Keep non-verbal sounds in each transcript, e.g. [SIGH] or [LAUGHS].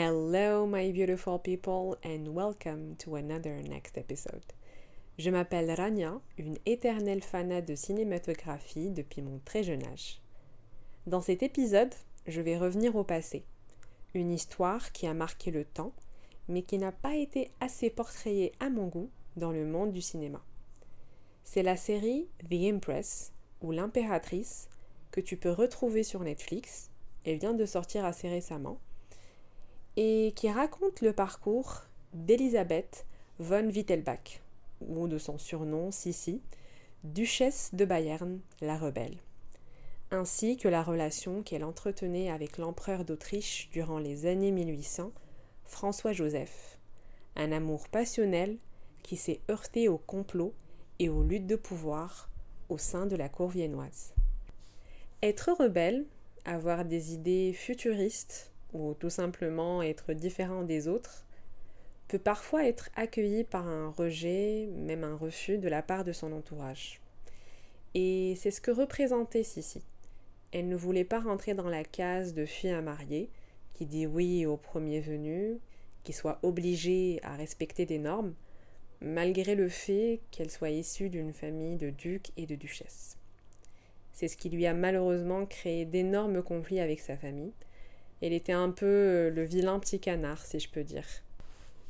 Hello, my beautiful people, and welcome to another next episode. Je m'appelle Rania, une éternelle fanat de cinématographie depuis mon très jeune âge. Dans cet épisode, je vais revenir au passé. Une histoire qui a marqué le temps, mais qui n'a pas été assez portrayée à mon goût dans le monde du cinéma. C'est la série The Empress, ou L'impératrice, que tu peux retrouver sur Netflix. Elle vient de sortir assez récemment et qui raconte le parcours d'Elisabeth von Wittelbach, ou de son surnom Sissi, duchesse de Bayern, la rebelle, ainsi que la relation qu'elle entretenait avec l'empereur d'Autriche durant les années 1800, François-Joseph, un amour passionnel qui s'est heurté au complot et aux luttes de pouvoir au sein de la cour viennoise. Être rebelle, avoir des idées futuristes, ou tout simplement être différent des autres, peut parfois être accueilli par un rejet, même un refus de la part de son entourage. Et c'est ce que représentait Sissi. Elle ne voulait pas rentrer dans la case de fille à marier, qui dit oui au premier venu, qui soit obligée à respecter des normes, malgré le fait qu'elle soit issue d'une famille de ducs et de duchesses. C'est ce qui lui a malheureusement créé d'énormes conflits avec sa famille, elle était un peu euh, le vilain petit canard, si je peux dire.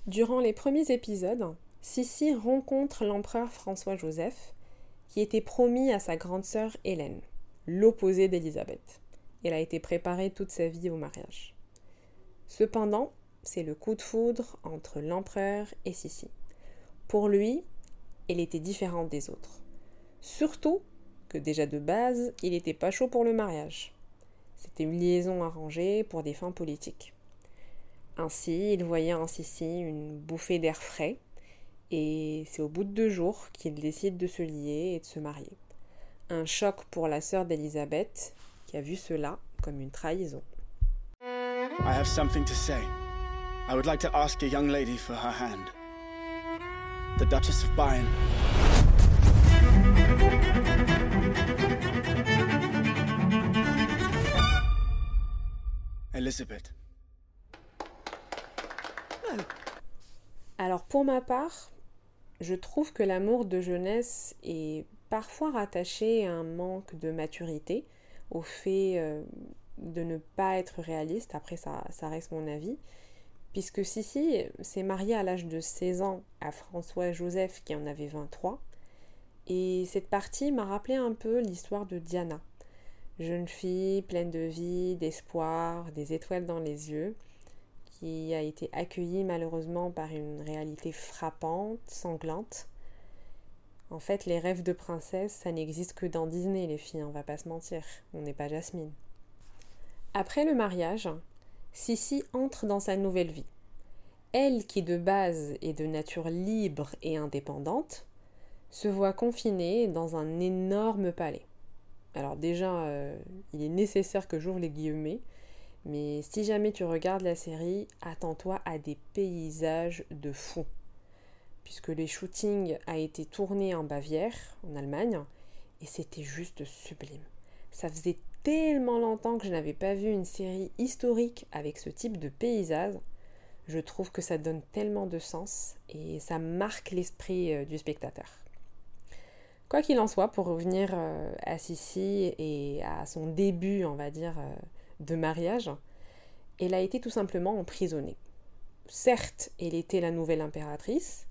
Durant les premiers épisodes, Sissi rencontre l'empereur François-Joseph, qui était promis à sa grande sœur Hélène, l'opposée d'Élisabeth. Elle a été préparée toute sa vie au mariage. Cependant, c'est le coup de foudre entre l'empereur et Sissi. Pour lui, elle était différente des autres. Surtout que déjà de base, il n'était pas chaud pour le mariage. C'était une liaison arrangée pour des fins politiques. Ainsi, il voyait en Sissi une bouffée d'air frais, et c'est au bout de deux jours qu'il décide de se lier et de se marier. Un choc pour la sœur d'Elisabeth, qui a vu cela comme une trahison. I have something to say. I would like to ask a young lady for her hand. The Duchess of Bayern. Alors pour ma part, je trouve que l'amour de jeunesse est parfois rattaché à un manque de maturité, au fait euh, de ne pas être réaliste, après ça, ça reste mon avis, puisque Sissi s'est mariée à l'âge de 16 ans à François Joseph qui en avait 23, et cette partie m'a rappelé un peu l'histoire de Diana, jeune fille pleine de vie, d'espoir, des étoiles dans les yeux, qui a été accueillie malheureusement par une réalité frappante, sanglante. En fait, les rêves de princesse, ça n'existe que dans Disney, les filles, on va pas se mentir, on n'est pas Jasmine. Après le mariage, Sissi entre dans sa nouvelle vie. Elle, qui de base est de nature libre et indépendante, se voit confinée dans un énorme palais. Alors déjà, euh, il est nécessaire que j'ouvre les guillemets, mais si jamais tu regardes la série, attends-toi à des paysages de fond. Puisque les shootings a été tourné en Bavière, en Allemagne, et c'était juste sublime. Ça faisait tellement longtemps que je n'avais pas vu une série historique avec ce type de paysage. Je trouve que ça donne tellement de sens et ça marque l'esprit euh, du spectateur. Quoi qu'il en soit, pour revenir euh, à Sissi et à son début, on va dire, euh, de mariage, elle a été tout simplement emprisonnée. Certes, elle était la nouvelle impératrice,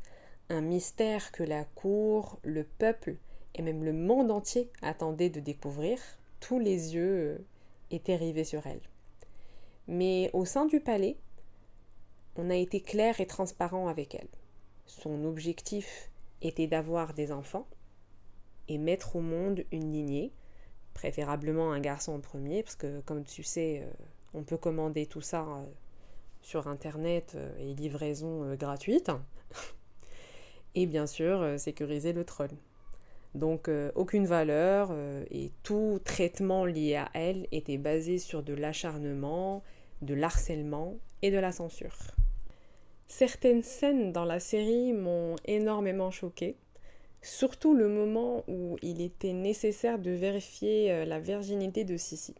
un mystère que la cour, le peuple et même le monde entier attendaient de découvrir, tous les yeux euh, étaient rivés sur elle. Mais au sein du palais, on a été clair et transparent avec elle. Son objectif était d'avoir des enfants, et mettre au monde une lignée, préférablement un garçon en premier, parce que comme tu sais, euh, on peut commander tout ça euh, sur Internet euh, et livraison gratuite. [LAUGHS] et bien sûr, sécuriser le trône. Donc aucune valeur et tout traitement lié à elle était basé sur de l'acharnement, de l'harcèlement et de la censure. Certaines scènes dans la série m'ont énormément choquée surtout le moment où il était nécessaire de vérifier euh, la virginité de Sissi.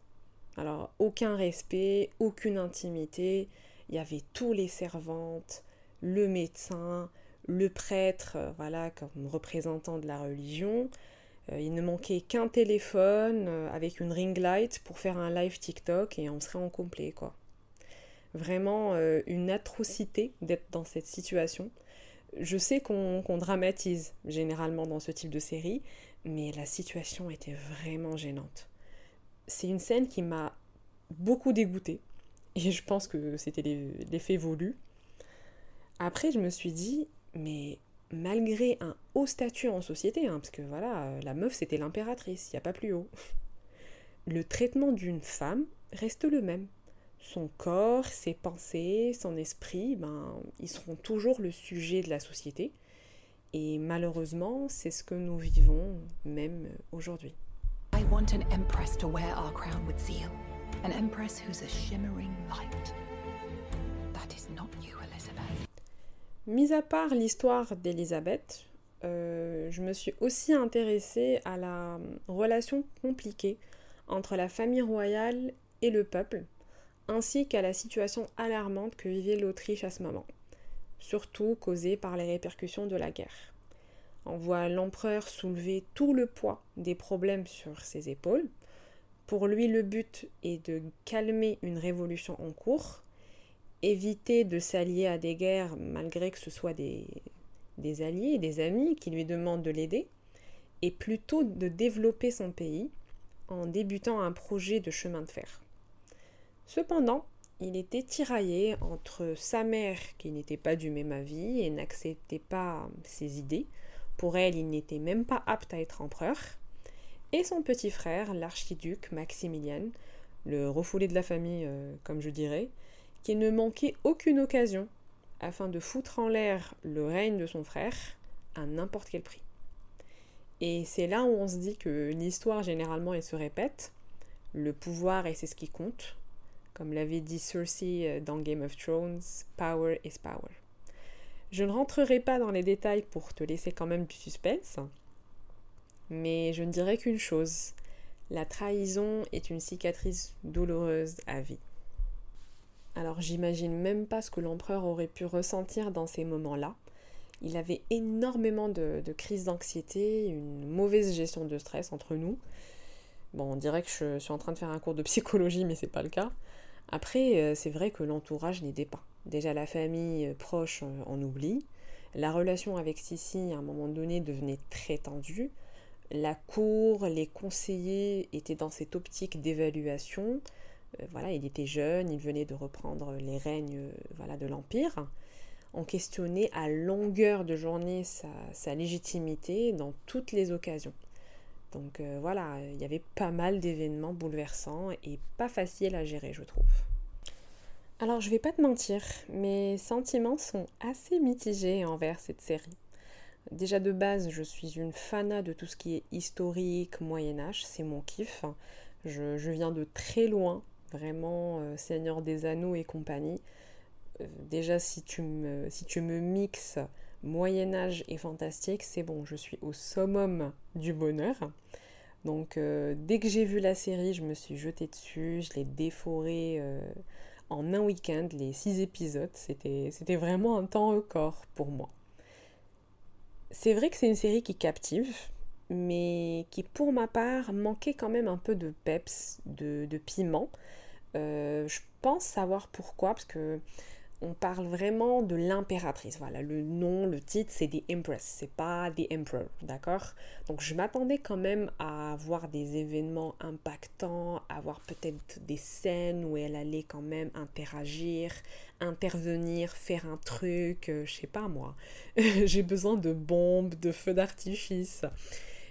Alors aucun respect, aucune intimité, il y avait tous les servantes, le médecin, le prêtre, euh, voilà, comme représentant de la religion. Euh, il ne manquait qu'un téléphone avec une ring light pour faire un live TikTok et on serait en complet, quoi. Vraiment une atrocité d'être dans cette situation. Je sais qu'on dramatise généralement dans ce type de série, mais la situation était vraiment gênante. C'est une scène qui m'a beaucoup dégoûtée, et je pense que c'était l'effet voulu. Après, je me suis dit, mais malgré un haut statut en société, hein, parce que voilà, la meuf c'était l'impératrice, il n'y a pas plus haut, le traitement d'une femme reste le même. Son corps, ses pensées, son esprit, ben, ils seront toujours le sujet de la société. Et malheureusement, c'est ce que nous vivons même aujourd'hui. I want an empress to wear our crown with zeal. An empress who's a shimmering light. That is not you, Elizabeth. Mis à part l'histoire d'Elisabeth, euh, je me suis aussi intéressée à la relation compliquée entre la famille royale et le peuple, ainsi qu'à la situation alarmante que vivait l'Autriche à ce moment, surtout causée par les répercussions de la guerre. On voit l'empereur soulever tout le poids des problèmes sur ses épaules. Pour lui, le but est de calmer une révolution en cours éviter de s'allier à des guerres malgré que ce soit des, des alliés, des amis qui lui demandent de l'aider, et plutôt de développer son pays en débutant un projet de chemin de fer. Cependant, il était tiraillé entre sa mère qui n'était pas du même avis et n'acceptait pas ses idées, pour elle il n'était même pas apte à être empereur, et son petit frère, l'archiduc Maximilien, le refoulé de la famille euh, comme je dirais, qu'il ne manquait aucune occasion afin de foutre en l'air le règne de son frère à n'importe quel prix. Et c'est là où on se dit que l'histoire généralement elle se répète, le pouvoir et c'est ce qui compte, comme l'avait dit Cersei euh, dans Game of Thrones, power is power. Je ne rentrerai pas dans les détails pour te laisser quand même du suspense, mais je ne dirais qu'une chose, la trahison est une cicatrice douloureuse à vie. Alors j'imagine même pas ce que l'empereur aurait pu ressentir dans ces moments-là. Il avait énormément de, crises d'anxiété, une mauvaise gestion de stress entre nous. Bon, on dirait que je suis en train de faire un cours de [LAUGHS] psychologie, mais c'est pas le cas. Après, euh, c'est vrai que l'entourage n'aidait pas. Déjà, la famille euh, proche en oublie. La relation avec Sissi, à un moment donné, devenait très tendue. La cour, les conseillers étaient dans cette optique d'évaluation. Euh, voilà, il était jeune, il venait de reprendre les règnes euh, de l'Empire. On questionnait à longueur de journée sa, légitimité dans toutes les occasions. Donc euh, voilà, il y avait pas mal d'événements bouleversants et pas faciles à gérer, je trouve. Alors je vais pas te mentir, mes sentiments sont assez mitigés envers cette série. Déjà de base, je suis une fana de tout ce qui est historique, Moyen Âge, c'est mon kiff. Je, viens de très loin vraiment euh, Seigneur des Anneaux et compagnie. Euh, déjà, si tu, me, si tu me mixes Moyen Âge et fantastique, c'est bon, je suis au summum du bonheur. Donc euh, dès que j'ai vu la série, je me suis jetée dessus, je l'ai déforée en un week-end, les six épisodes. C'était, vraiment un temps record pour moi. C'est vrai que c'est une série qui captive, mais qui pour ma part manquait quand même un peu de peps, de, de piment. Euh, je pense savoir pourquoi, parce que on parle vraiment de l'impératrice. Voilà, le nom, le titre, c'est The Empress, c'est pas The Emperor, d'accord? Donc je m'attendais quand même à voir des événements impactants, à voir peut-être des scènes où elle allait quand même interagir, intervenir, faire un truc, euh, je sais pas moi. [LAUGHS] J'ai besoin de bombes, de feux d'artifice.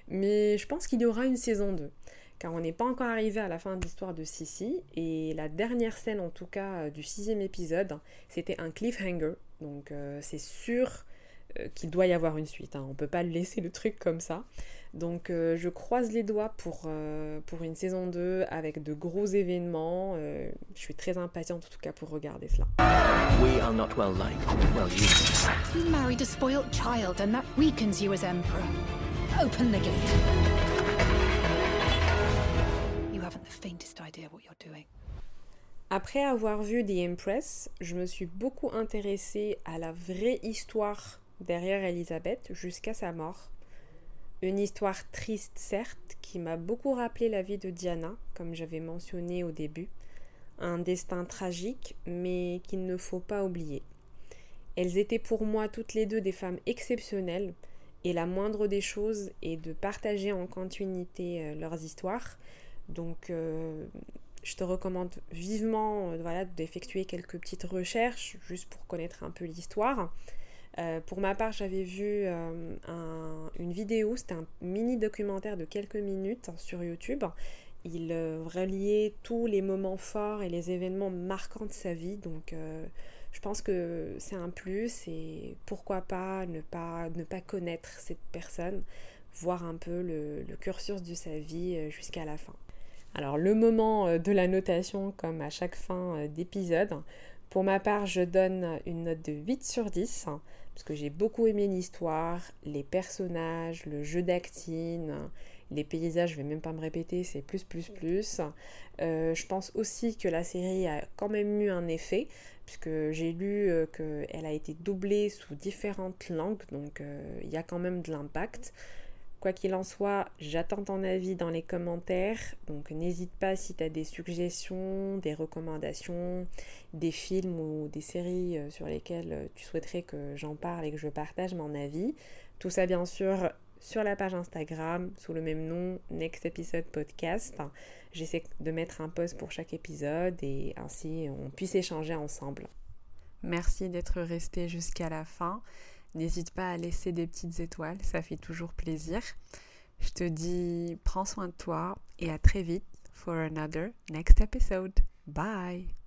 Mais je pense qu'il y aura une saison 2 car on n'est pas encore arrivé à la fin de l'histoire de Sissi, et la dernière scène en tout cas euh, du sixième épisode, c'était un cliffhanger, donc euh, c'est sûr euh, qu'il doit y avoir une suite, hein. on ne peut pas laisser le truc comme ça. Donc je croise les doigts pour, pour une saison 2 avec de gros événements, je suis très impatiente en tout cas pour regarder cela. We are not well liked, well used. You married a spoiled child and that weakens you as emperor. Open the gate. Après avoir vu The Empress, je me suis beaucoup intéressée à la vraie histoire derrière Elisabeth jusqu'à sa mort. Une histoire triste certes, qui m'a beaucoup rappelé la vie de Diana, comme j'avais mentionné au début. Un destin tragique, mais qu'il ne faut pas oublier. Elles étaient pour moi toutes les deux des femmes exceptionnelles, et la moindre des choses est de partager en continuité euh, leurs histoires. Donc euh, je te recommande vivement euh, voilà, d'effectuer quelques petites recherches juste pour connaître un peu l'histoire. pour ma part, j'avais vu une vidéo, c'était un mini documentaire de quelques minutes sur YouTube. Il reliait tous les moments forts et les événements marquants de sa vie. Donc je pense que c'est un plus et pourquoi pas ne pas, connaître cette personne, voir un peu le, cursus de sa vie euh, jusqu'à la fin. Alors le moment euh, de la notation comme à chaque fin euh, d'épisode, pour ma part je donne une note de 8 sur 10 parce que j'ai beaucoup aimé l'histoire, les personnages, le jeu d'acting, les paysages, je vais même pas me répéter, c'est plus plus plus. je pense aussi que la série a quand même eu un effet puisque j'ai lu euh, qu'elle a été doublée sous différentes langues, donc euh, il y a quand même de l'impact. Quoi qu'il en soit, j'attends ton avis dans les commentaires, donc n'hésite pas si tu as des suggestions, des recommandations, des films ou des séries euh, sur lesquelles tu souhaiterais que j'en parle et que je partage mon avis. Tout ça bien sûr sur la page Instagram sous le même nom, Next Episode Podcast. J'essaie de mettre un post pour chaque épisode et ainsi on puisse échanger ensemble. Merci d'être resté jusqu'à la fin. N'hésite pas à laisser des petites étoiles, ça fait toujours plaisir. Je te dis, prends soin de toi et à très vite for another next episode. Bye!